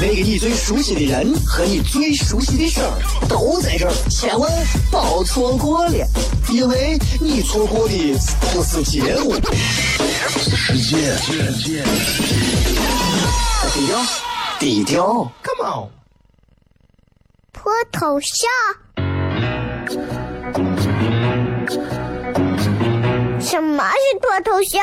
那个你最熟悉的人和你最熟悉的事儿都在这儿，千万别错过了，因为你错过的不是节目，是世界。低调，低调，Come on，脱头像？什么是脱头像？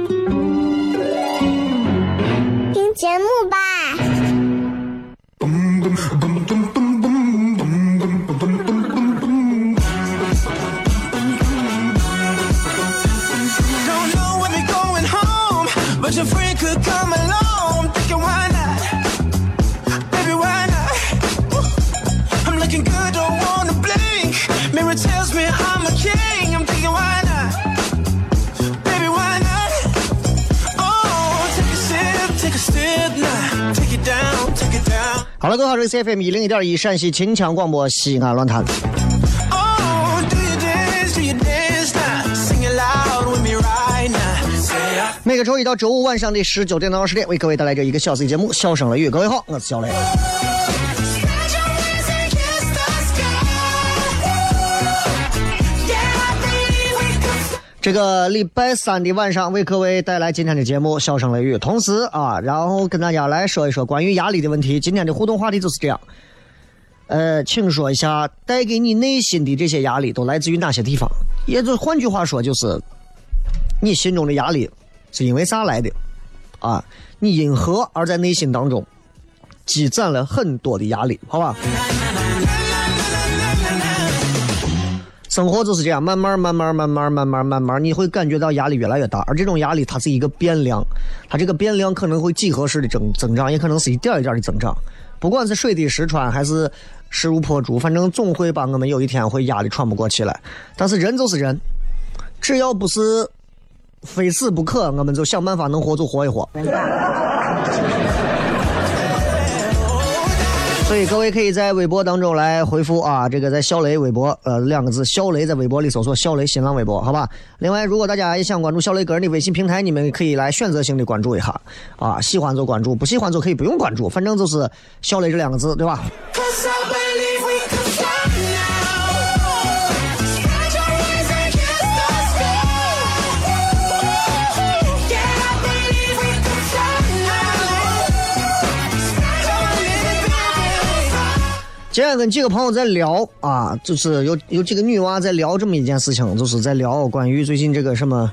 听节目吧。了，各位好，这是 FM 一零一点一陕西秦腔广播西安论坛。每个周一到周五晚上的十九点到二十点，为各位带来这一个小时的节目《笑声雷雨》。各位好，我是小雷。这个礼拜三的晚上，为各位带来今天的节目《笑声雷雨》，同时啊，然后跟大家来说一说关于压力的问题。今天的互动话题就是这样，呃，请说一下带给你内心的这些压力都来自于哪些地方？也就换句话说，就是你心中的压力是因为啥来的？啊，你因何而在内心当中积攒了很多的压力？好吧？生活就是这样，慢慢、慢慢、慢慢、慢慢、慢慢，你会感觉到压力越来越大。而这种压力，它是一个变量，它这个变量可能会几何式的增增长，也可能是一点一点的增长。不管是水滴石穿，还是势如破竹，反正总会把我们有一天会压得喘不过气来。但是人就是人，只要不是非死不可，我们就想办法能活就活一活。所以各位可以在微博当中来回复啊，这个在小雷微博呃两个字，小雷在微博里搜索小雷新浪微博，好吧。另外，如果大家也想关注小雷个人的微信平台，你们可以来选择性的关注一下啊，喜欢就关注，不喜欢就可以不用关注，反正就是小雷这两个字，对吧？今天跟几个朋友在聊啊，就是有有几个女娃在聊这么一件事情，就是在聊关于最近这个什么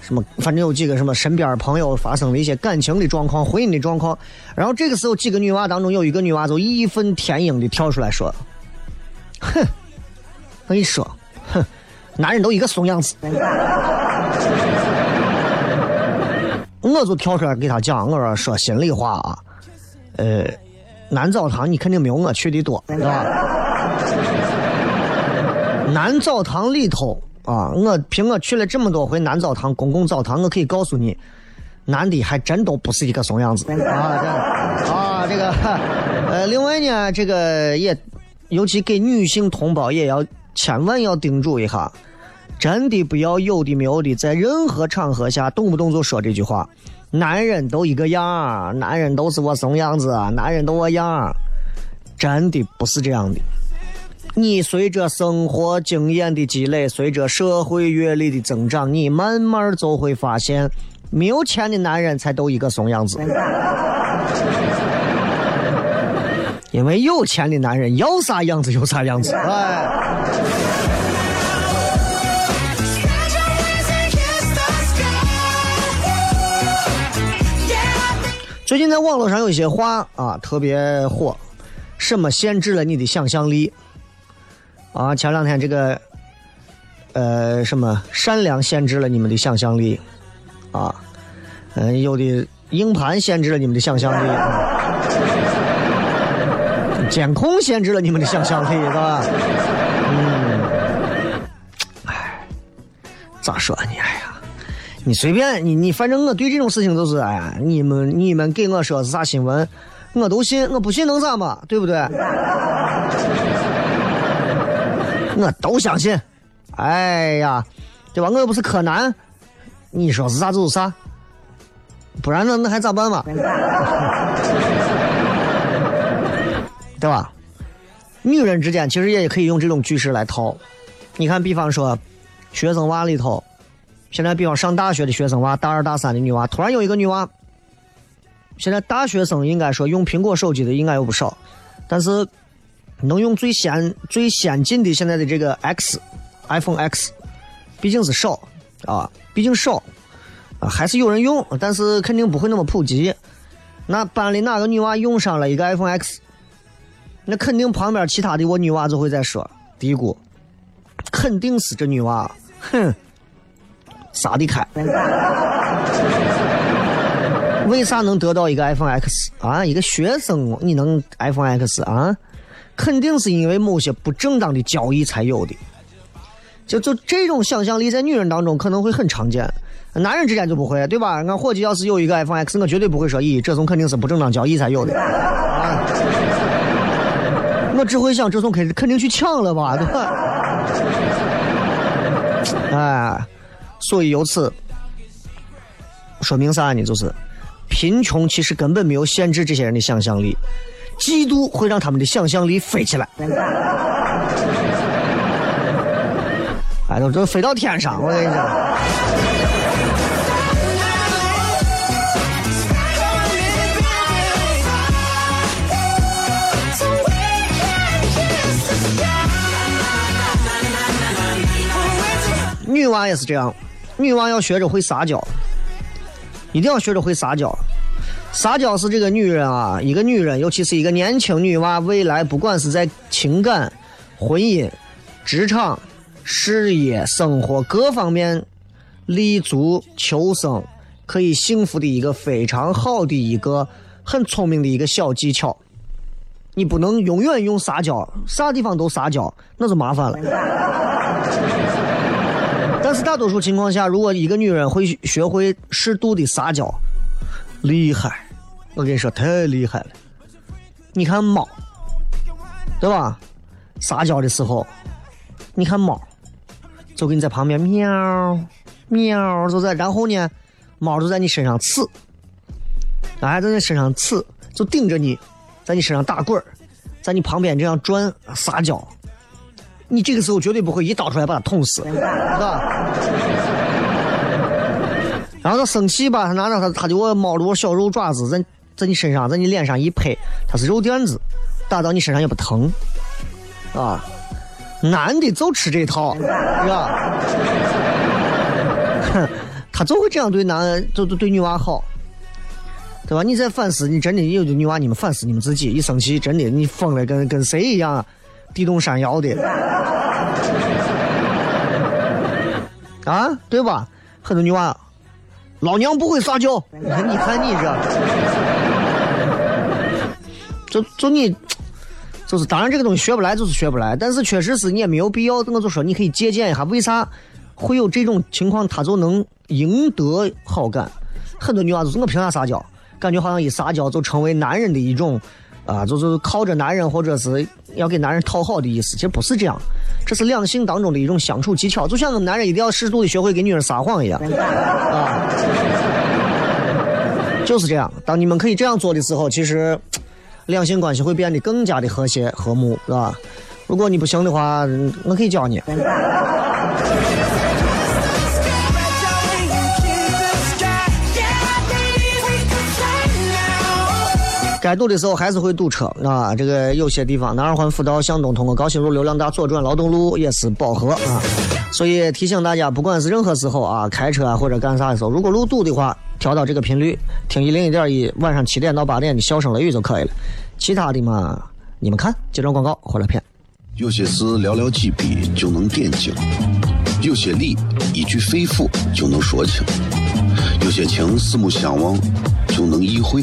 什么，反正有几个什么身边朋友发生了一些感情的状况、婚姻的状况。然后这个时候，几个女娃当中有一个女娃就义愤填膺的跳出来说：“哼，我跟你说，哼，男人都一个怂样子。”我就跳出来给他讲，我说说心里话啊，呃。男澡堂你肯定没有我去的多，是吧？男澡堂里头啊，我凭我去了这么多回男澡堂、公共澡堂，我可以告诉你，男的还真都不是一个怂样子啊！这啊，这个呃，另外呢，这个也尤其给女性同胞也要千万要叮嘱一下，真的不要有的没有的，在任何场合下动不动就说这句话。男人都一个样男人都是我怂样子，男人都我样真的不是这样的。你随着生活经验的积累，随着社会阅历的增长，你慢慢就会发现，没有钱的男人才都一个怂样子。因为有钱的男人要啥样子有啥样子，哎。最近在网络上有一些话啊特别火，什么限制了你的想象力？啊，前两天这个，呃，什么善良限制了你们的想象力？啊，嗯，有的硬盘限制了你们的想象力，监控限制了你们的想象力，是吧？嗯，哎，咋说呢？哎呀，你随便你你，反正我对这种事情都是，哎呀，你们你们给我说是啥新闻，我都信，我不信能咋嘛？对不对？我都相信，哎呀，对吧？我又不是柯南，你说是啥就是啥，不然那那还咋办嘛？对吧？女人之间其实也可以用这种句式来套。你看，比方说，学生娃里头，现在比方上大学的学生娃，大二大三的女娃，突然有一个女娃，现在大学生应该说用苹果手机的应该有不少，但是。能用最先最先进的现在的这个 X，iPhone X，毕竟是少啊，毕竟少啊，还是有人用，但是肯定不会那么普及。那班里哪个女娃用上了一个 iPhone X，那肯定旁边其他的我女娃就会在说嘀咕，肯定是这女娃，哼，撒的开。为啥能得到一个 iPhone X 啊？一个学生你能 iPhone X 啊？肯定是因为某些不正当的交易才有的，就就这种想象力在女人当中可能会很常见，男人之间就不会，对吧？俺伙计要是有一个 iPhone X，我绝对不会说，咦，这种肯定是不正当交易才有的，啊，我只会想这种肯肯定去抢了吧，对吧？哎，所以由此说明啥呢？就是贫穷其实根本没有限制这些人的想象力。嫉妒会让他们的想象力飞起来，哎，都这飞到天上，我跟你讲。女娃也是这样，女娃要学着会撒娇，一定要学着会撒娇。撒娇是这个女人啊，一个女人，尤其是一个年轻女娃，未来不管是在情感、婚姻、职场、事业、生活各方面立足求生，可以幸福的一个非常好的一个很聪明的一个小技巧。你不能永远用撒娇，啥地方都撒娇，那就麻烦了。但是大多数情况下，如果一个女人会学会适度的撒娇，厉害。我跟你说，太厉害了！你看猫，对吧？撒娇的时候，你看猫，就给你在旁边喵喵，就在，然后呢，猫就在你身上刺，哎，在你身上刺，就顶着你，在你身上打滚在你旁边这样转撒娇。你这个时候绝对不会一刀出来把他捅死，是吧？然后他生气吧，他拿着他他的我猫的我小肉爪子在。在你身上，在你脸上一拍，他是肉垫子，打到你身上也不疼，啊，男的就吃这套，是吧？哼，他就会这样对男，就就对女娃好，对吧？你再反思，你真的有的女娃，你们反思你们自己，一生气，真的你疯了，跟跟谁一样，地动山摇的，啊，对吧？很多女娃，老娘不会撒娇，你看，你看你这。就就你，就是当然这个东西学不来就是学不来，但是确实是你也没有必要。我就说你可以借鉴一下，为啥会有这种情况，他就能赢得好感。很多女娃就是我凭啥撒娇？感觉好像一撒娇就成为男人的一种啊，就是靠着男人或者是要给男人讨好的意思。其实不是这样，这是两性当中的一种相处技巧。就像我们男人一定要适度的学会给女人撒谎一样啊，就是这样。当你们可以这样做的时候，其实。两性关系会变得更加的和谐和睦，是吧？如果你不行的话，我可以教你。该堵的时候还是会堵车啊。这个有些地方南二环辅道向东通过高新路流量大左转劳动路也是饱和啊。所以提醒大家，不管是任何时候啊，开车啊或者干啥的时候，如果路堵的话，调到这个频率，听一零一点一，晚上七点到八点的笑声雷雨就可以了。其他的嘛，你们看，接着广告回来片。有些事寥寥几笔就能点睛，有些理一句肺腑就能说清，有些情四目相望就能意会，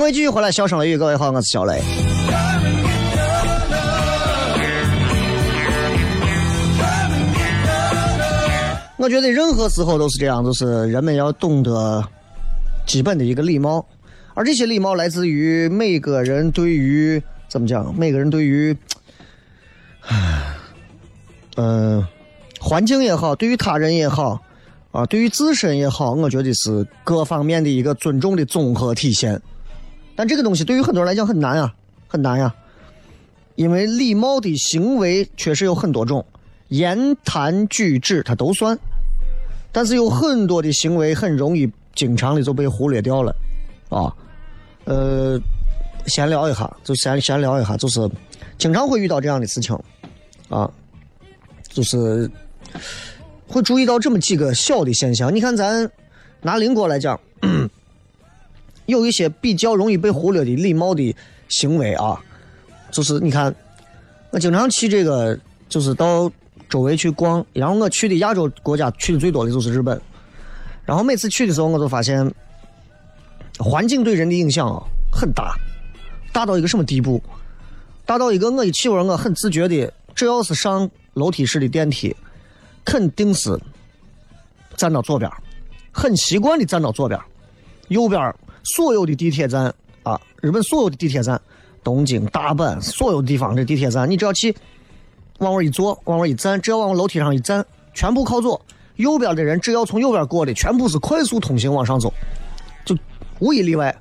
各位继续回来，笑声雷雨，各位好，我是小雷。我觉得任何时候都是这样，就是人们要懂得基本的一个礼貌，而这些礼貌来自于每个人对于怎么讲，每个人对于，唉，嗯，环境也好，对于他人也好，啊，对于自身也好，我觉得是各方面的一个尊重的综合体现。但这个东西对于很多人来讲很难啊，很难呀，因为礼貌的行为确实有很多种，言谈举止它都算，但是有很多的行为很容易经常的就被忽略掉了，啊，呃，闲聊一下，就闲闲聊一下，就是经常会遇到这样的事情，啊，就是会注意到这么几个小的现象。你看，咱拿邻国来讲。有一些比较容易被忽略的礼貌的行为啊，就是你看，我经常去这个，就是到周围去逛，然后我去的亚洲国家去的最多的就是日本，然后每次去的时候，我都发现环境对人的影响啊很大，大到一个什么地步？大到一个我一去玩，我很自觉的，只要是上楼梯式的电梯，肯定是站到左边，很习惯的站到左边，右边。所有的地铁站啊，日本所有的地铁站，东京、大阪所有地方的地铁站，你只要去往那一坐，往那一站，只要往楼梯上一站，全部靠左。右边的人只要从右边过的，全部是快速通行往上走，就无一例外。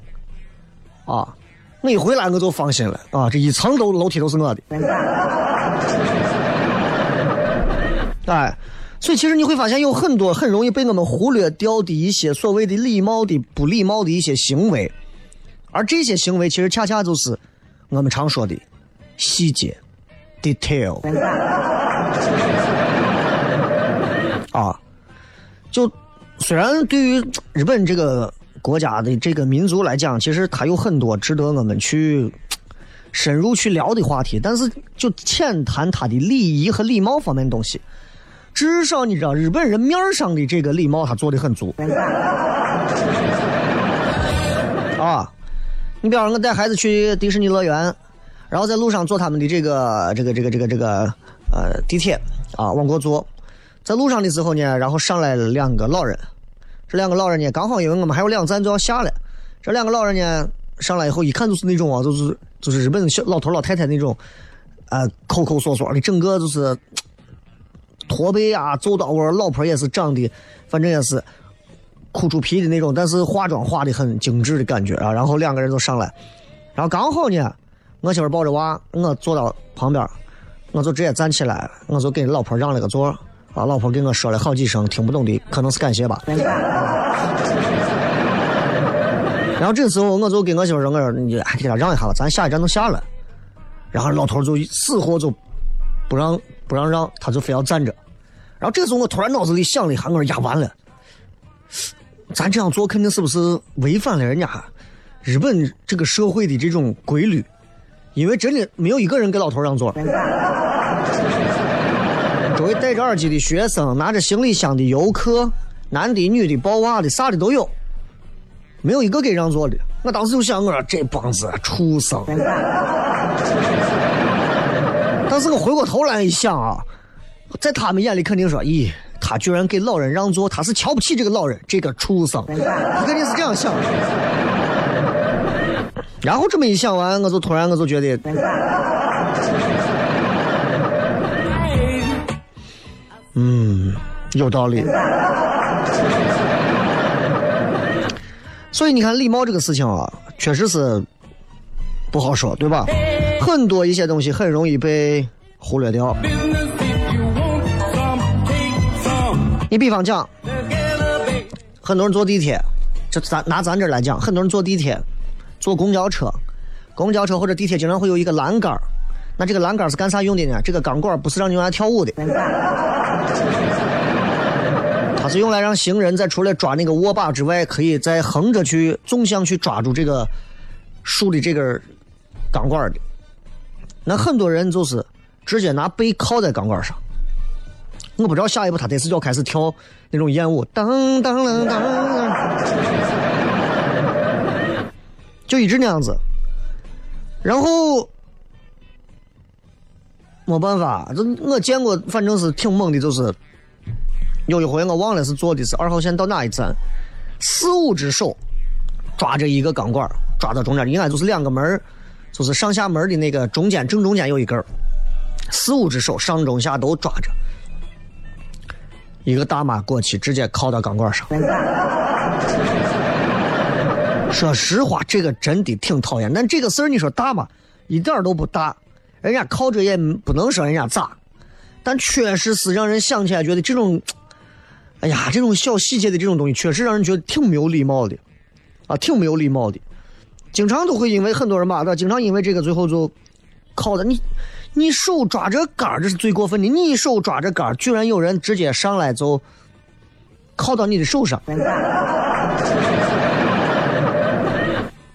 啊，我一回来我就放心了啊，这一层都楼梯都是我的。哎。所以，其实你会发现有很多很容易被我们忽略掉的一些所谓的礼貌的不礼貌的一些行为，而这些行为其实恰恰就是我们常说的细节 （detail）。啊，就虽然对于日本这个国家的这个民族来讲，其实它有很多值得我们去深入去聊的话题，但是就浅谈它的礼仪和礼貌方面的东西。至少你知道，日本人面上的这个礼貌，他做的很足。啊，你比方说，我带孩子去迪士尼乐园，然后在路上坐他们的这个这个这个这个这个呃地铁啊往过坐，在路上的时候呢，然后上来了两个老人，这两个老人呢刚好因为我们还有两站就要下来，这两个老人呢上来以后一看就是那种啊，就是就是日本小老头老太太那种，呃抠抠索索的，整个就是驼背啊，走道我老婆也是长得，反正也是哭出皮的那种，但是化妆化的很精致的感觉啊。然后两个人就上来，然后刚好呢。我媳妇抱着娃，我坐到旁边，我就直接站起来，我就给老婆让了个座，啊，老婆给我说了好几声听不懂的，可能是感谢吧。然后这时候，我就给我媳妇说：“我说你给他让一下吧，咱下一站都下了。”然后老头就死活就不让不让让，他就非要站着。然后这个时候，我突然脑子里想了一下，我说：“呀，完了，咱这样做肯定是不是违反了人家日本这个社会的这种规律？”因为真的没有一个人给老头让座，周围戴着耳机的学生，拿着行李箱的游客，男的、女的、抱娃的，啥的都有，没有一个给让座的。我当时就想，我说这帮子畜生。但是我回过头来一想啊，在他们眼里肯定说，咦，他居然给老人让座，他是瞧不起这个老人，这个畜生，他肯定是这样想。然后这么一想完，我就突然我就觉得，嗯，有道理。所以你看，礼貌这个事情啊，确实是不好说，对吧？很多一些东西很容易被忽略掉。你比方讲，很多人坐地铁，就咱拿咱这来讲，很多人坐地铁。坐公交车，公交车或者地铁经常会有一个栏杆那这个栏杆是干啥用的呢？这个钢管不是让你用来跳舞的，它是用来让行人在除了抓那个握把之外，可以再横着去纵向去抓住这个竖的这根钢管的。那很多人就是直接拿背靠在钢管上，我不知道下一步他得是要开始跳那种艳舞，当当当当。就一直那样子，然后没办法，这我见过，反正是挺猛的，就是有一回我忘了是坐的是二号线到哪一站，四五只手抓着一个钢管，抓到中间，应该就是两个门就是上下门的那个中间正中间有一根四五只手上中下都抓着，一个大妈过去直接靠到钢管上。说实话，这个真的挺讨厌。但这个事儿你说大吗？一点都不大。人家靠着也不能说人家咋，但确实是让人想起来觉得这种，哎呀，这种小细节的这种东西，确实让人觉得挺没有礼貌的，啊，挺没有礼貌的。经常都会因为很多人骂他，经常因为这个最后就靠的你，你手抓着杆儿这是最过分的。你手抓着杆儿居然有人直接上来就靠到你的手上。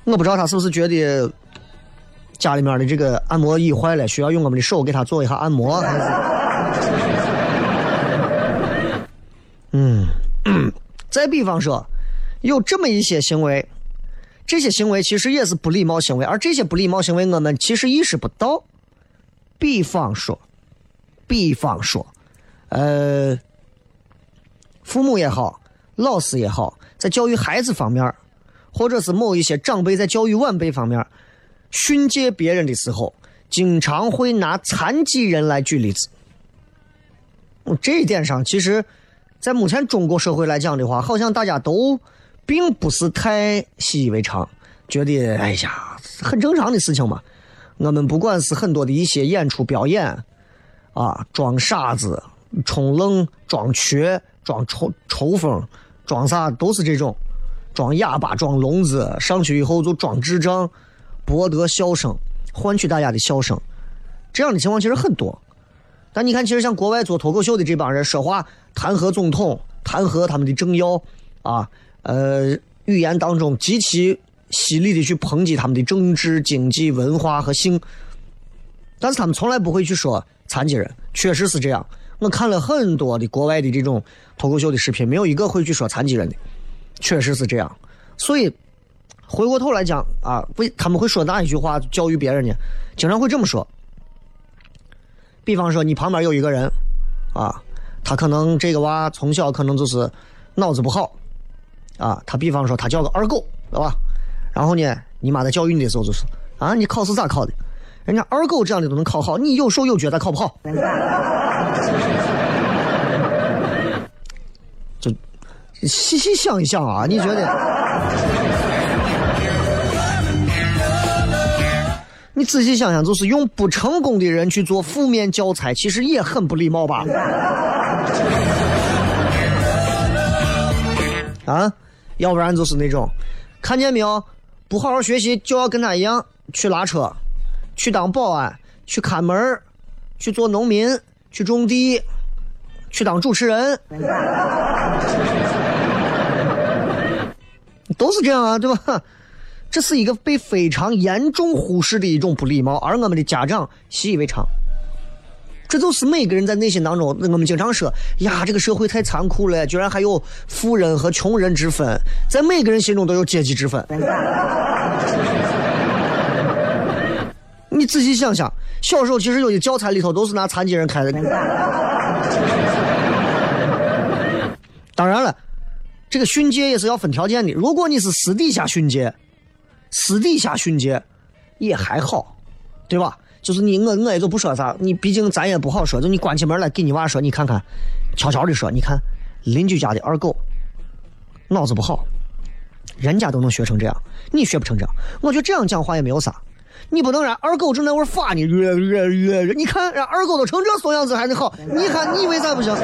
我不知道他是不是觉得家里面的这个按摩椅坏了，需要用我们的手给他做一下按摩。嗯，再比方说，有这么一些行为，这些行为其实也是不礼貌行为，而这些不礼貌行为我们其实意识不到。比方说，比方说，呃，父母也好，老师也好，在教育孩子方面。或者是某一些长辈在教育晚辈方面训诫别人的时候，经常会拿残疾人来举例子。这一点上，其实，在目前中国社会来讲的话，好像大家都并不是太习以为常，觉得哎呀，很正常的事情嘛。我们不管是很多的一些演出表演，啊，装傻子、充愣、装瘸、装抽抽风、装啥，都是这种。装哑巴，装聋子，上去以后就装智障，博得笑声，换取大家的笑声。这样的情况其实很多。但你看，其实像国外做脱口秀的这帮人，说话弹劾总统，弹劾他们的政要，啊，呃，语言当中极其犀利的去抨击他们的政治、经济、文化和性。但是他们从来不会去说残疾人，确实是这样。我看了很多的国外的这种脱口秀的视频，没有一个会去说残疾人的。确实是这样，所以回过头来讲啊，为他们会说哪一句话教育别人呢？经常会这么说。比方说，你旁边有一个人，啊，他可能这个娃从小可能就是脑子不好，啊，他比方说他叫个二狗，对吧？然后呢，你妈在教育你的时候就是啊，你考试咋考的？人家二狗这样的都能考好，你有手有脚咋考不好？就细细想一想啊，你觉得？你仔细想想，就是用不成功的人去做负面教材，其实也很不礼貌吧？啊，要不然就是那种，看见没有，不好好学习就要跟他一样去拉车，去当保安，去看门去做农民，去种地，去当主持人，都是这样啊，对吧？这是一个被非常严重忽视的一种不礼貌，而我们的家长习以为常。这就是每个人在内心当中，我们经常说：“呀，这个社会太残酷了，居然还有富人和穷人之分，在每个人心中都有阶级之分。”你仔细想想，小时候其实有些教材里头都是拿残疾人开的。当然了，这个训诫也是要分条件的。如果你是私底下训诫。私底下训诫也还好，对吧？就是你我我也就不说啥，你毕竟咱也不好说。就你关起门来给你娃说，你看看，悄悄的说，你看邻居家的二狗脑子不好，人家都能学成这样，你学不成这样。我觉得这样讲话也没有啥，你不能让二狗正在玩发呢，越越越，你看让二狗都成这怂样子还能好，你看你为啥不行？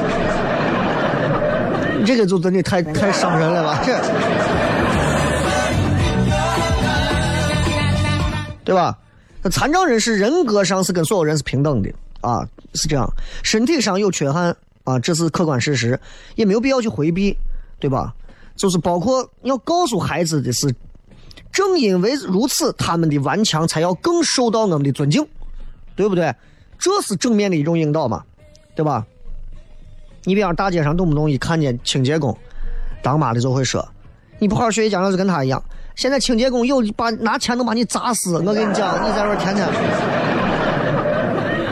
这个就真的太太伤人了吧？这。对吧？那残障人士人格上是跟所有人是平等的啊，是这样。身体上有缺憾啊，这是客观事实，也没有必要去回避，对吧？就是包括要告诉孩子的是，正因为如此，他们的顽强才要更受到我们的尊敬，对不对？这是正面的一种引导嘛，对吧？你比方大街上动不动一看见清洁工，当妈的就会说，你不好好学习，将来就跟他一样。现在清洁工有把拿钱能把你砸死，我跟你讲，你在这天天，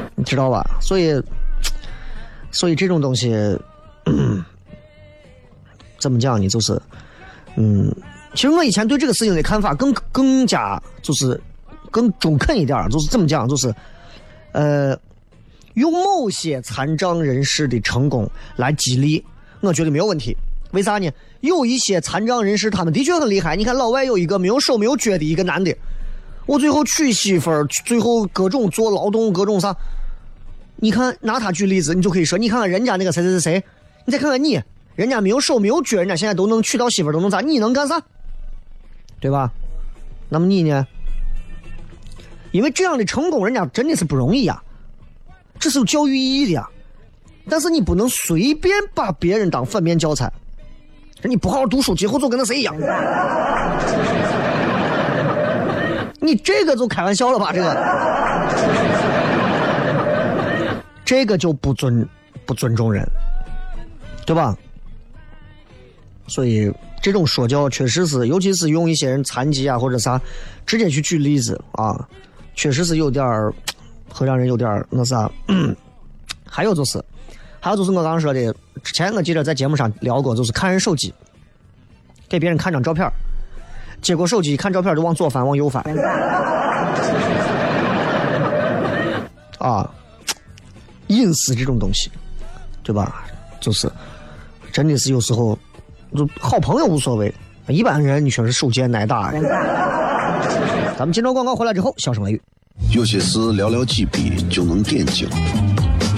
你知道吧？所以，所以这种东西，怎么讲呢？就是，嗯，其实我以前对这个事情的看法更更加就是更中肯一点，就是怎么讲？就是，呃，用某些残障人士的成功来激励，我觉得没有问题。为啥呢？有一些残障人士，他们的确很厉害。你看，老外有一个没有手没有脚的一个男的，我最后娶媳妇儿，最后各种做劳动，各种啥。你看，拿他举例子，你就可以说，你看看人家那个谁谁谁谁，你再看看你，人家没有手没有脚，人家现在都能娶到媳妇儿，都能咋？你能干啥？对吧？那么你呢？因为这样的成功，人家真的是不容易呀，这是有教育意义的呀。但是你不能随便把别人当反面教材。你不好好读书，今后就跟那谁一样。你这个就开玩笑了吧？这个，这个就不尊不尊重人，对吧？所以这种说教确实是，尤其是用一些人残疾啊或者啥，直接去举例子啊，确实是有点儿 会让人有点儿那啥。还有就是。还有就是我刚刚说的，之前我记得在节目上聊过，就是看人手机，给别人看张照片接过手机一看照片就往左翻往右翻，啊，隐私这种东西，对吧？就是真的是有时候，就好朋友无所谓，一般人你说是手贱挨打。咱们接着广告回来之后，小声雷语。有些事寥寥几笔就能点睛。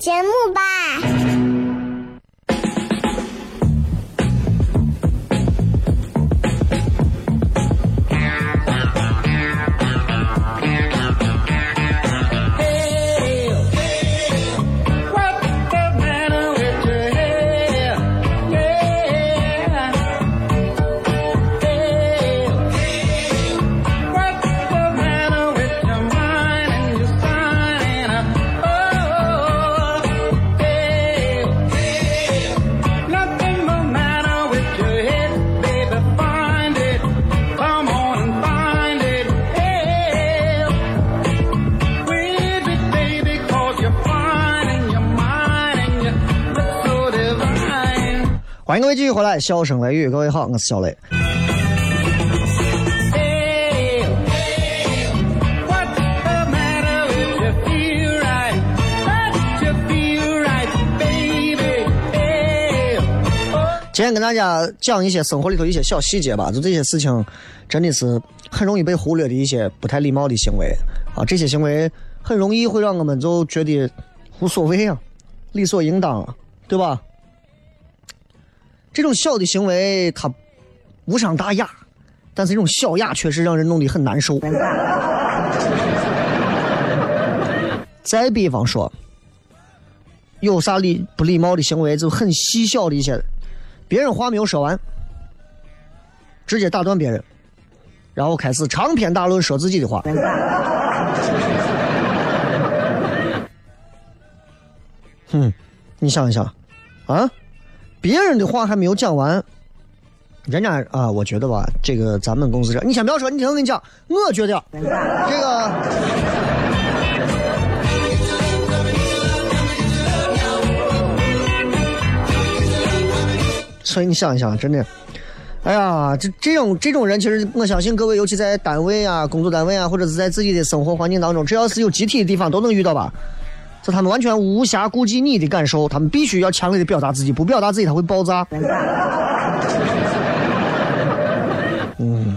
节目吧。欢迎各位继续回来，笑声雷雨，各位好，我是小雷。今天跟大家讲一些生活里头一些小细节吧，就这些事情，真的是很容易被忽略的一些不太礼貌的行为啊。这些行为很容易会让我们就觉得无所谓啊，理所应当啊，对吧？这种小的行为它无伤大雅，但是这种小雅确实让人弄得很难受。再比方说，有啥礼不礼貌的行为，就很细小的一些，别人话没有说完，直接打断别人，然后开始长篇大论说自己的话。哼，你想一想，啊？别人的话还没有讲完，人家啊，我觉得吧，这个咱们公司这，你先不要说，你听我跟你讲，我觉得这个，所以你想一想，真的，哎呀，这这种这种人，其实我相信各位，尤其在单位啊、工作单位啊，或者是在自己的生活环境当中，只要是有集体的地方，都能遇到吧。就他们完全无暇顾及你的感受，他们必须要强烈的表达自己，不表达自己他会爆炸。嗯，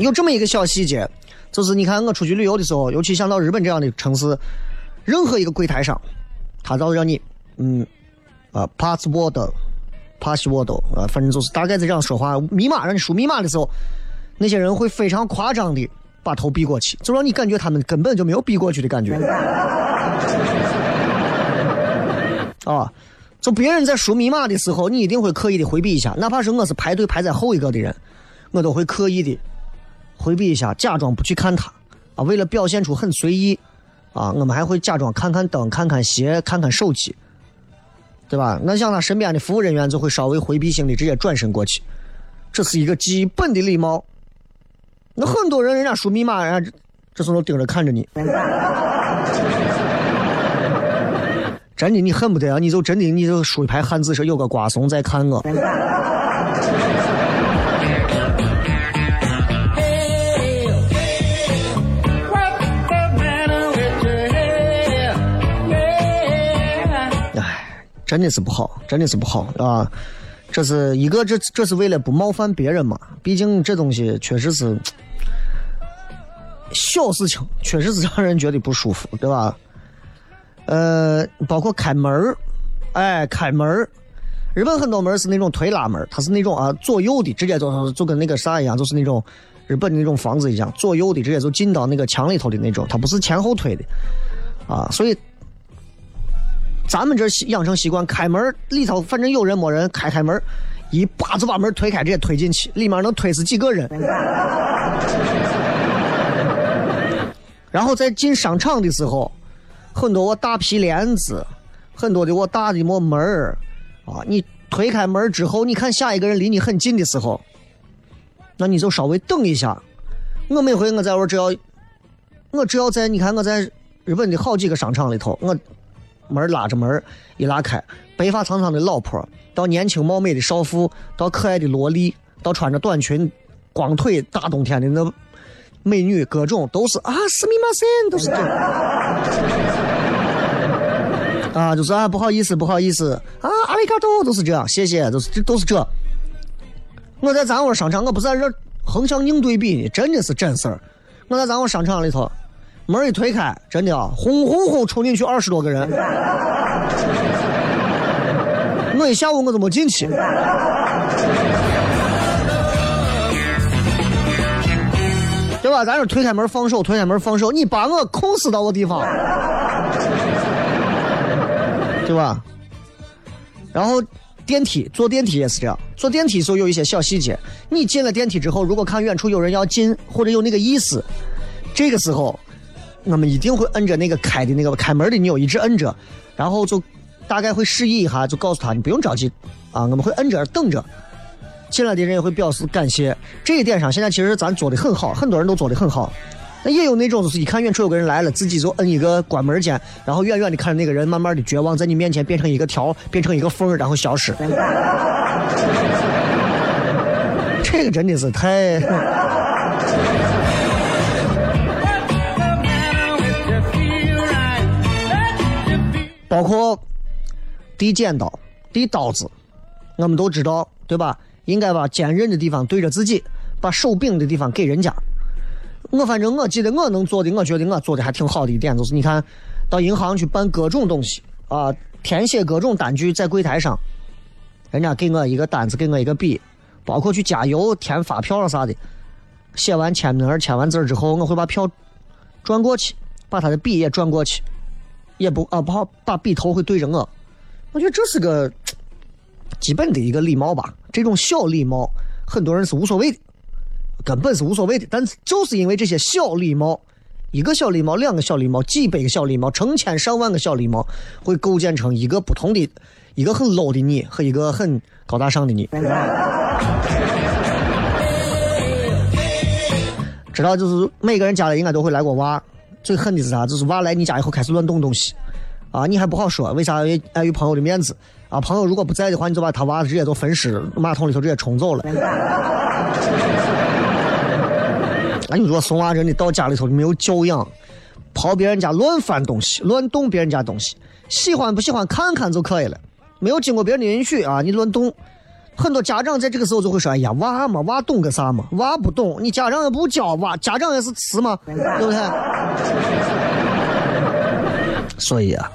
有这么一个小细节，就是你看我出去旅游的时候，尤其像到日本这样的城市，任何一个柜台上，他都让你，嗯，啊，password，password，啊，反正就是大概是这样说话，密码让你输密码的时候，那些人会非常夸张的。把头避过去，就让你感觉他们根本就没有避过去的感觉。啊，就别人在输密码的时候，你一定会刻意的回避一下，哪怕是我是排队排在后一个的人，我都会刻意的回避一下，假装不去看他。啊，为了表现出很随意，啊，我们还会假装看看灯、看看鞋、看看手机，对吧？那像他身边的服务人员就会稍微回避性的直接转身过去，这是一个基本的礼貌。那很多人，人家输密码，人家这时候盯着看着你，真的，你恨不得啊，你就真的，你就输一排汉字说有个瓜怂在看我。哎，真的是不好，真的是不好啊！这是一个，这这是为了不冒犯别人嘛？毕竟这东西确实是小事情，确实是让人觉得不舒服，对吧？呃，包括开门儿哎，开门儿日本很多门是那种推拉门，它是那种啊左右的，直接就就跟那个啥一样，就是那种日本的那种房子一样，左右的直接就进到那个墙里头的那种，它不是前后推的啊，所以。咱们这养成习惯，开门里头反正有人没人，开开门，一把就把门推开，直接推进去，里面能推死几个人。然后在进商场的时候，很多我大皮帘子，很多的我大的么门儿，啊，你推开门之后，你看下一个人离你很近的时候，那你就稍微等一下。我每回我在我只要，我只要在你看我在日本的好几个商场里头，我门拉着门一拉开，白发苍苍的老婆，到年轻貌美的少妇，到可爱的萝莉，到穿着短裙、光腿大冬天的那美女，各种都是啊，斯密马森，都是这。啊，就是啊，不好意思，不好意思啊，阿里嘎多，都是这样，谢谢，都是这都是这。我在咱窝商场，我不在这横向硬对比呢，真的是真事儿。我在咱窝商场里头，门一推开，真的啊，轰轰轰冲进去二十多个人。我一下午我都没进去。对吧？咱说推开门放手，推开门放手，你把我控死到个地方。对吧？然后电梯坐电梯也是这样，坐电梯时候有一些小细节。你进了电梯之后，如果看远处有人要进，或者有那个意思，这个时候我们一定会摁着那个开的那个开门的钮，一直摁着，然后就大概会示意一下，就告诉他你不用着急啊，我们会摁着等着。进来的人也会表示感谢。这一点上，现在其实咱做的很好，很多人都做的很好。那也有那种，就是一看远处有个人来了，自己就摁一个关门键，然后远远的看着那个人慢慢的绝望，在你面前变成一个条，变成一个缝，然后消失。这个真的是太……包括递剪刀、递刀子，我们都知道，对吧？应该把坚韧的地方对着自己，把手柄的地方给人家。我反正我记得我能做的，我觉得我做的还挺好的一点，就是你看到银行去办各种东西啊，填写各种单据在柜台上，人家给我一个单子，给我一个笔，包括去加油填发票啥的，写完签名签完字之后，我会把票转过去，把他的笔也转过去，也不啊不好把笔头会对着我，我觉得这是个基本的一个礼貌吧，这种小礼貌很多人是无所谓的。根本是无所谓的，但是就是因为这些小礼貌，一个小礼貌，两个小礼貌，几百个小礼貌，成千上万个小礼貌，会构建成一个不同的、一个很 low 的你和一个很高大上的你。知道，就是每个人家里应该都会来过娃，最恨的是啥？就是娃来你家以后开始乱动东西，啊，你还不好说，为啥？碍于朋友的面子啊，朋友如果不在的话，你就把他娃直接都分尸，马桶里头直接冲走了。那 你说送娃真的到家里头没有教养，跑别人家乱翻东西，乱动别人家东西，喜欢不喜欢看看就可以了，没有经过别人的允许啊，你乱动，很多家长在这个时候就会说：“哎呀，娃嘛，娃懂个啥嘛？娃不懂，你家长也不教，娃家长也是吃嘛，对不对？”所以啊，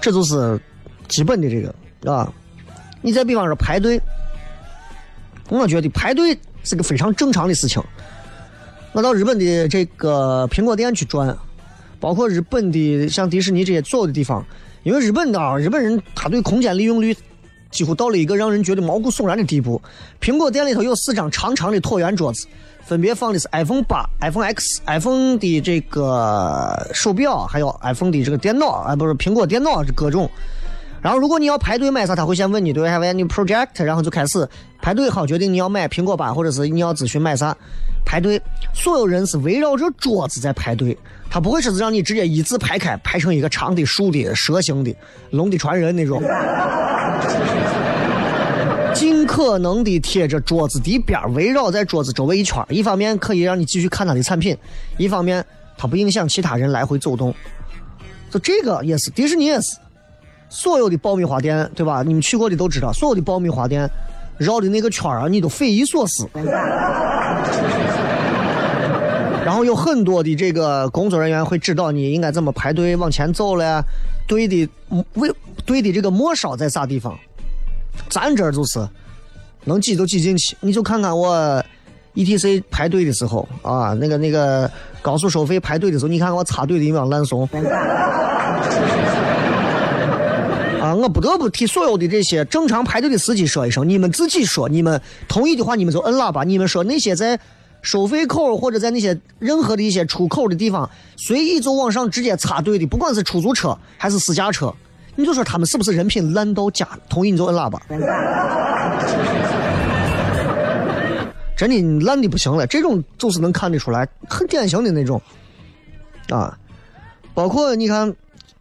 这就是基本的这个啊。你再比方说排队，我觉得排队是个非常正常的事情。我到日本的这个苹果店去转，包括日本的像迪士尼这些所有的地方，因为日本的啊，日本人他对空间利用率几乎到了一个让人觉得毛骨悚然的地步。苹果店里头有四张长长的椭圆桌子，分别放的是 iPhone 八、iPhone X、iPhone 的这个手表，还有 iPhone 的这个电脑啊，不是苹果电脑，是各种。然后如果你要排队买啥，他会先问你对 have any project，然后就开始排队，好决定你要买苹果八，或者是你要咨询买啥。排队，所有人是围绕着桌子在排队，他不会说是让你直接一字排开，排成一个长的、竖的、蛇形的、龙的传人那种，尽可能的贴着桌子的边围绕在桌子周围一圈一方面可以让你继续看他的产品，一方面他不影响其他人来回走动。就这个也是，迪士尼也是，所有的爆米花店，对吧？你们去过的都知道，所有的爆米花店绕的那个圈啊，你都匪夷所思。然后有很多的这个工作人员会指导你应该怎么排队往前走了，对的为对的这个末梢在啥地方？咱这儿就是能挤就挤进去，你就看看我 E T C 排队的时候啊，那个那个高速收费排队的时候，你看我插队的一帮烂怂。我不得不替所有的这些正常排队的司机说一声，你们自己说，你们同意的话，你们就摁喇叭。你们说那些在。收费口或者在那些任何的一些出口的地方，随意就往上直接插队的，不管是出租车还是私家车，你就说他们是不是人品烂到家？同意你就摁喇叭。真的烂的不行了，这种就是能看得出来，很典型的那种，啊，包括你看，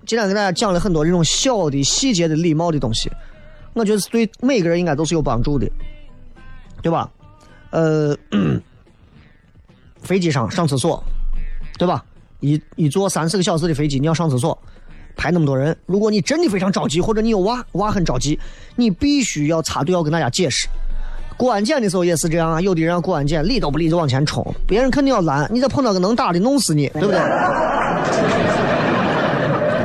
今天给大家讲了很多这种小的细节的礼貌的东西，我觉得是对每个人应该都是有帮助的，对吧？呃，飞机上上厕所，对吧？一一坐三四个小时的飞机，你要上厕所，排那么多人，如果你真的非常着急，或者你有娃娃很着急，你必须要插队，要跟大家解释。过安检的时候也是这样啊，有的人过安检理都不理就往前冲，别人肯定要拦，你再碰到个能打的弄死你，对不对？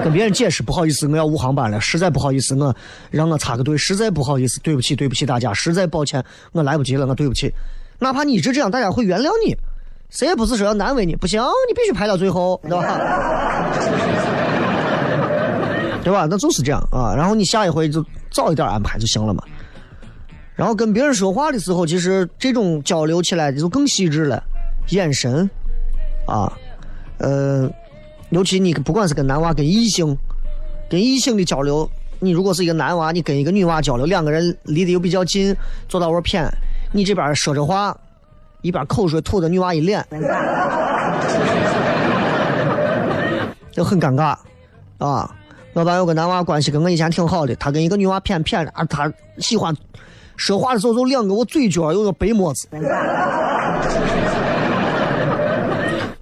跟别人解释不好意思，我要误航班了，实在不好意思，我让我插个队，实在不好意思，对不起对不起大家，实在抱歉，我来不及了，我对不起。哪怕你一直这样，大家会原谅你，谁也不是说要难为你，不行，你必须排到最后，对吧？对吧？那就是这样啊，然后你下一回就早一点安排就行了嘛。然后跟别人说话的时候，其实这种交流起来就更细致了，眼神，啊，呃，尤其你不管是跟男娃、跟异性、跟异性的交流，你如果是一个男娃，你跟一个女娃交流，两个人离得又比较近，坐到我偏，你这边说着话，一边口水吐的女娃一脸，就很尴尬，啊，老板有个男娃关系跟我以前挺好的，他跟一个女娃偏偏啊，他喜欢。说话的时候就两个我嘴角有个白沫子，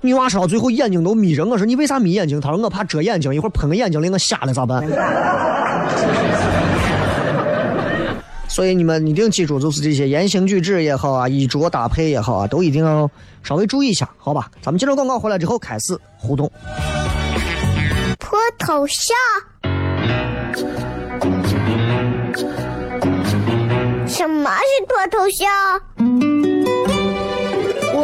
女娃说到最后眼睛都眯着，我说你为啥眯眼睛？她说我怕遮眼睛，一会儿喷个眼睛令我瞎了咋办？所以你们一定记住，就是这些言行举止也好啊，衣着搭配也好啊，都一定要稍微注意一下，好吧？咱们接着广告回来之后开始互动。脱头像。什么是脱头像？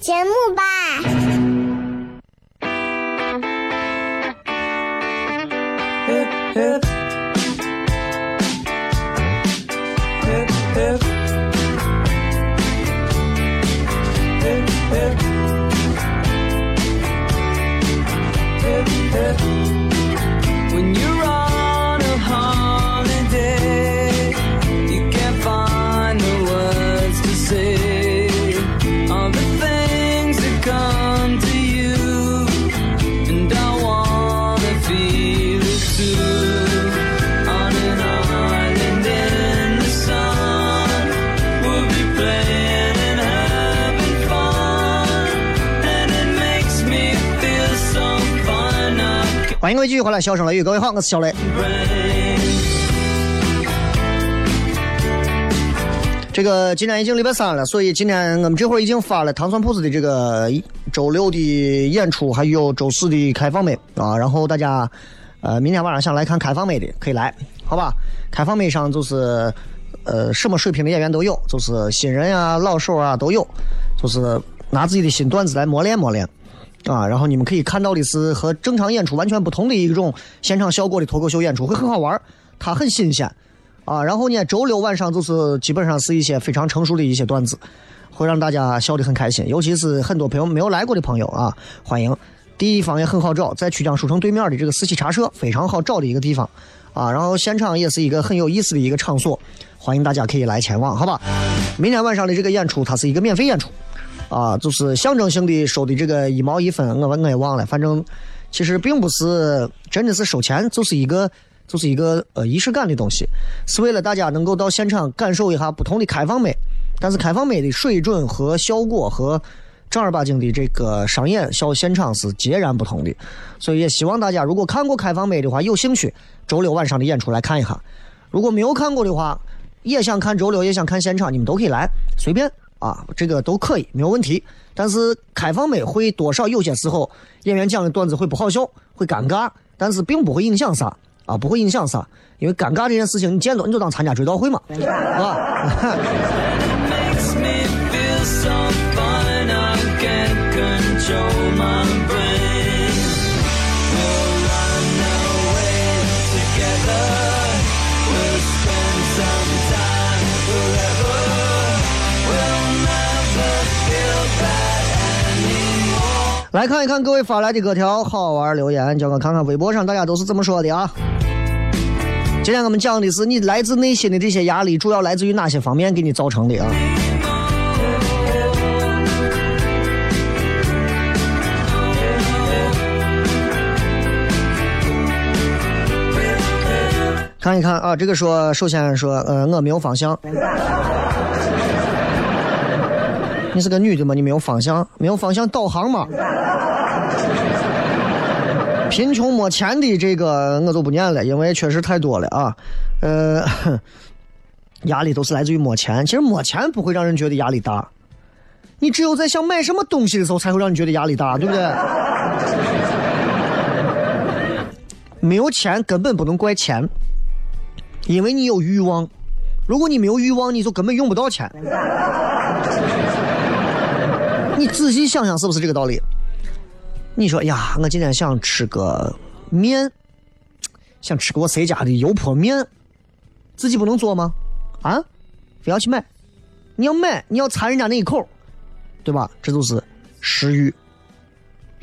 节目吧。欢迎各位继续回来，笑声雷雨，各位好，我是小雷。这个今天已经礼拜三了，所以今天我们这会儿已经发了糖蒜铺子的这个周六的演出，还有周四的开放麦啊。然后大家呃明天晚上想来看开放麦的可以来，好吧？开放麦上就是呃什么水平的演员都有，就是新人啊、老手啊都有，就是拿自己的新段子来磨练磨练。啊，然后你们可以看到的是和正常演出完全不同的一种现场效果的脱口秀演出，会很好玩它很新鲜，啊，然后呢，周六晚上就是基本上是一些非常成熟的一些段子，会让大家笑得很开心，尤其是很多朋友没有来过的朋友啊，欢迎。地方也很好找，在曲江书城对面的这个四喜茶社非常好找的一个地方，啊，然后现场也是一个很有意思的一个场所，欢迎大家可以来前往，好吧？明天晚上的这个演出，它是一个免费演出。啊，就是象征性的收的这个一毛一分，我我也忘了，反正其实并不是真的是收钱，就是一个就是一个呃仪式感的东西，是为了大家能够到现场感受一下不同的开放美，但是开放美的水准和效果和正儿八经的这个商演小现场是截然不同的，所以也希望大家如果看过开放美的话，有兴趣周六晚上的演出来看一下；如果没有看过的话，也想看周六也想看现场，你们都可以来，随便。啊，这个都可以，没有问题。但是开放麦会多少有些时候演员讲的段子会不好笑，会尴尬，但是并不会影响啥啊，不会影响啥，因为尴尬这件事情，你见多你就当参加追悼会嘛，是吧？来看一看各位发来的各条好玩留言，叫我看看微博上大家都是怎么说的啊。今天我们讲的是你来自内心的这些压力，主要来自于哪些方面给你造成的啊？看一看啊，这个说，首先说，呃，我没有方向。你是个女的吗？你没有方向，没有方向导航吗？贫穷没钱的这个我就不念了，因为确实太多了啊。呃，压力都是来自于没钱。其实没钱不会让人觉得压力大，你只有在想买什么东西的时候才会让你觉得压力大，对不对？没有钱根本不能怪钱，因为你有欲望。如果你没有欲望，你就根本用不到钱。你仔细想想，是不是这个道理？你说呀，我今天想吃个面，想吃个我谁家的油泼面，自己不能做吗？啊，非要去买？你要买，你要馋人家那一口，对吧？这就是食欲。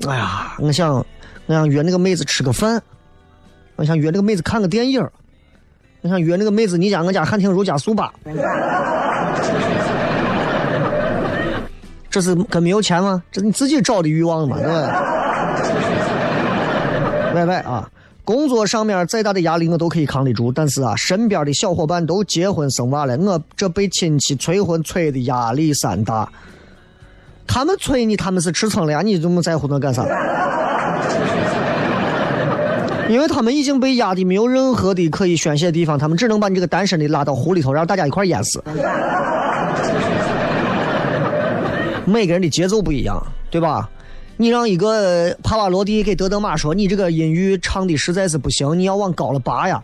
哎呀，我想，我想约那个妹子吃个饭，我想约那个妹子看个电影，我想约那个妹子你家我家汉庭如家速八。这是跟没有钱吗？这你自己找的欲望嘛，对吧？喂喂啊，工作上面再大的压力我都可以扛得住，但是啊，身边的小伙伴都结婚生娃了，我这被亲戚催婚催的压力山大。他们催你，他们是吃撑了呀，你这么在乎那干啥？因为他们已经被压的没有任何的可以宣泄的地方，他们只能把你这个单身的拉到湖里头，让大家一块淹死。每个人的节奏不一样，对吧？你让一个帕瓦罗蒂给德德玛说：“你这个音域唱的实在是不行，你要往高了拔呀，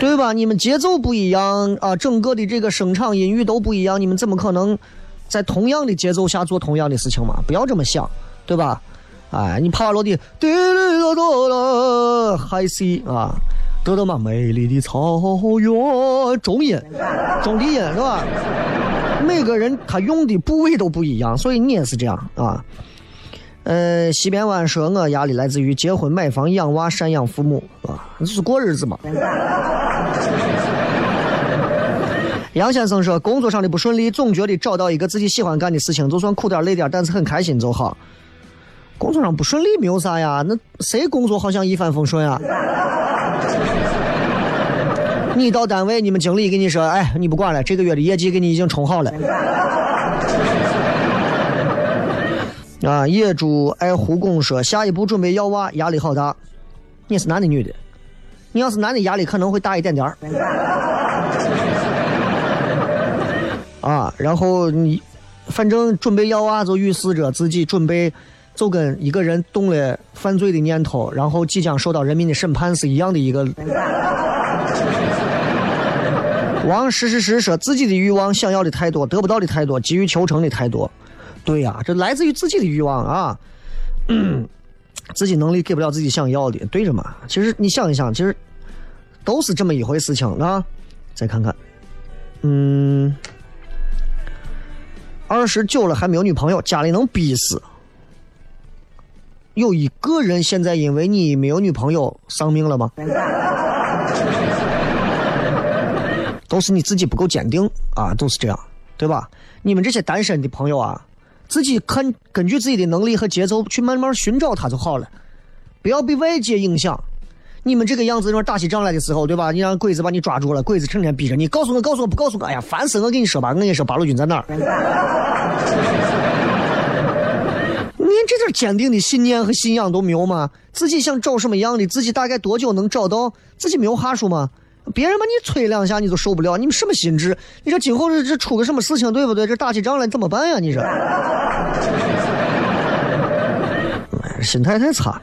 对吧？你们节奏不一样啊，整个的这个声场音域都不一样，你们怎么可能在同样的节奏下做同样的事情嘛？不要这么想，对吧？哎，你帕瓦罗蒂，滴哩啦哆啦，嗨 C 啊，得到嘛美丽的草原，中音，中低音是吧？每个人他用的部位都不一样，所以你也是这样啊。呃，西边湾说，我压力来自于结婚、买房、养娃、赡养父母啊，就是过日子嘛。杨先生说，工作上的不顺利，总觉得找到一个自己喜欢干的事情，就算苦点累点，但是很开心就好。工作上不顺利没有啥呀，那谁工作好像一帆风顺啊？你到单位，你们经理跟你说，哎，你不管了，这个月的业绩给你已经冲好了。啊，野猪爱胡工说，下一步准备要娃，压力好大。你是男的女的？你要是男的，压力可能会大一点点儿。啊，然后你反正准备要娃，就预示着自己准备就跟一个人动了犯罪的念头，然后即将受到人民的审判是一样的一个。王实实实说自己的欲望想要的太多，得不到的太多，急于求成的太多。对呀、这来自于自己的欲望啊，嗯自己能力给不了自己想要的，对着嘛。其实你想一想，其实都是这么一回事情啊。再看看，嗯，二十九了还没有女朋友，家里能逼死。有一个人现在因为你没有女朋友丧命了吗？都是你自己不够坚定啊，都是这样，对吧？你们这些单身的朋友啊，自己看根据自己的能力和节奏去慢慢寻找他就好了，不要被外界影响。你们这个样子，那打起仗来的时候，对吧？你让鬼子把你抓住了，鬼子成天逼着你，告诉我，告诉我，不告诉我，哎呀，烦死！我跟你说吧，我跟你说，八路军在哪儿？连这点坚定的信念和信仰都没有吗？自己想找什么样的，自己大概多久能找到？自己没有哈数吗？别人把你催两下你都受不了，你们什么心智？你说今后这这出个什么事情，对不对？这打起仗来怎么办呀？你说，心态太差。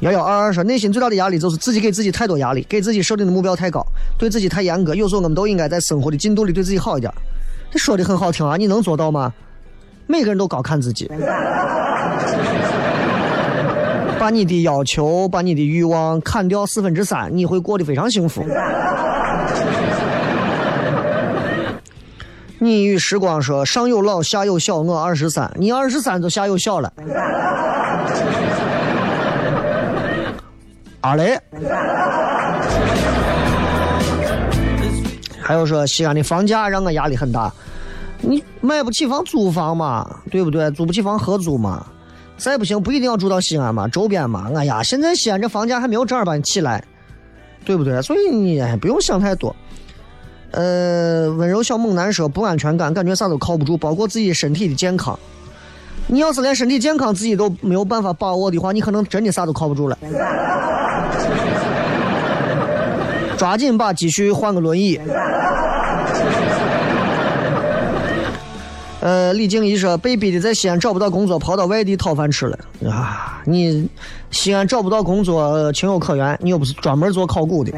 幺幺二二说，内心最大的压力就是自己给自己太多压力，给自己设定的目标太高，对自己太严格。有时候我们都应该在生活的进度里对自己好一点。这说的很好听啊，你能做到吗？每个人都高看自己，把你的要求、把你的欲望砍掉四分之三，你会过得非常幸福。你与时光说：“上有老，下有小，我二十三，你二十三就下有小了。”阿雷，还有说西安的房价让我压力很大，你买不起房租房嘛，对不对？租不起房合租嘛，再不行不一定要住到西安嘛，周边嘛。哎呀，现在西安这房价还没有正儿八经起来，对不对？所以你哎不用想太多。呃，温柔小猛男说不安全感，感觉啥都靠不住，包括自己身体的健康。你要是连身体健康自己都没有办法把握的话，你可能真的啥都靠不住了。抓紧把积蓄换个轮椅。呃，李静怡说被逼的在西安找不到工作，跑到外地讨饭吃了啊！你西安找不到工作情有可原，你又不是专门做考古的。